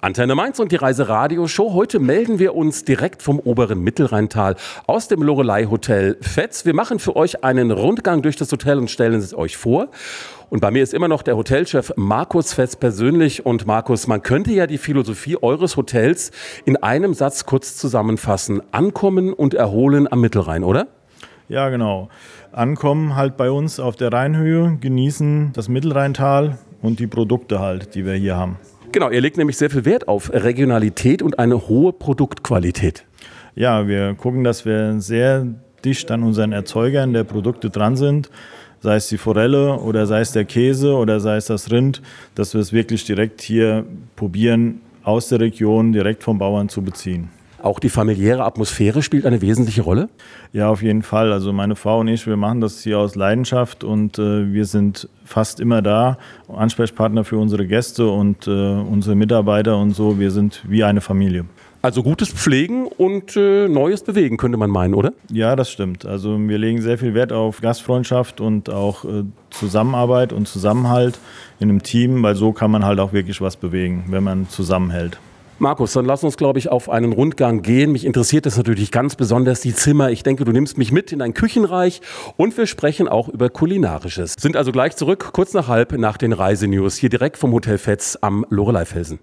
Antenne Mainz und die Reise Radio Show. Heute melden wir uns direkt vom oberen Mittelrheintal aus dem Lorelei Hotel Fetz. Wir machen für euch einen Rundgang durch das Hotel und stellen es euch vor. Und bei mir ist immer noch der Hotelchef Markus Fetz persönlich. Und Markus, man könnte ja die Philosophie eures Hotels in einem Satz kurz zusammenfassen. Ankommen und erholen am Mittelrhein, oder? Ja, genau. Ankommen halt bei uns auf der Rheinhöhe, genießen das Mittelrheintal und die Produkte halt, die wir hier haben. Genau, ihr legt nämlich sehr viel Wert auf Regionalität und eine hohe Produktqualität. Ja, wir gucken, dass wir sehr dicht an unseren Erzeugern der Produkte dran sind, sei es die Forelle oder sei es der Käse oder sei es das Rind, dass wir es wirklich direkt hier probieren, aus der Region direkt vom Bauern zu beziehen. Auch die familiäre Atmosphäre spielt eine wesentliche Rolle? Ja, auf jeden Fall. Also meine Frau und ich, wir machen das hier aus Leidenschaft und äh, wir sind fast immer da, Ansprechpartner für unsere Gäste und äh, unsere Mitarbeiter und so. Wir sind wie eine Familie. Also gutes Pflegen und äh, Neues bewegen, könnte man meinen, oder? Ja, das stimmt. Also wir legen sehr viel Wert auf Gastfreundschaft und auch äh, Zusammenarbeit und Zusammenhalt in einem Team, weil so kann man halt auch wirklich was bewegen, wenn man zusammenhält. Markus, dann lass uns, glaube ich, auf einen Rundgang gehen. Mich interessiert das natürlich ganz besonders die Zimmer. Ich denke, du nimmst mich mit in ein Küchenreich und wir sprechen auch über Kulinarisches. Sind also gleich zurück, kurz nach halb nach den Reisenews, hier direkt vom Hotel Fetz am Loreleifelsen.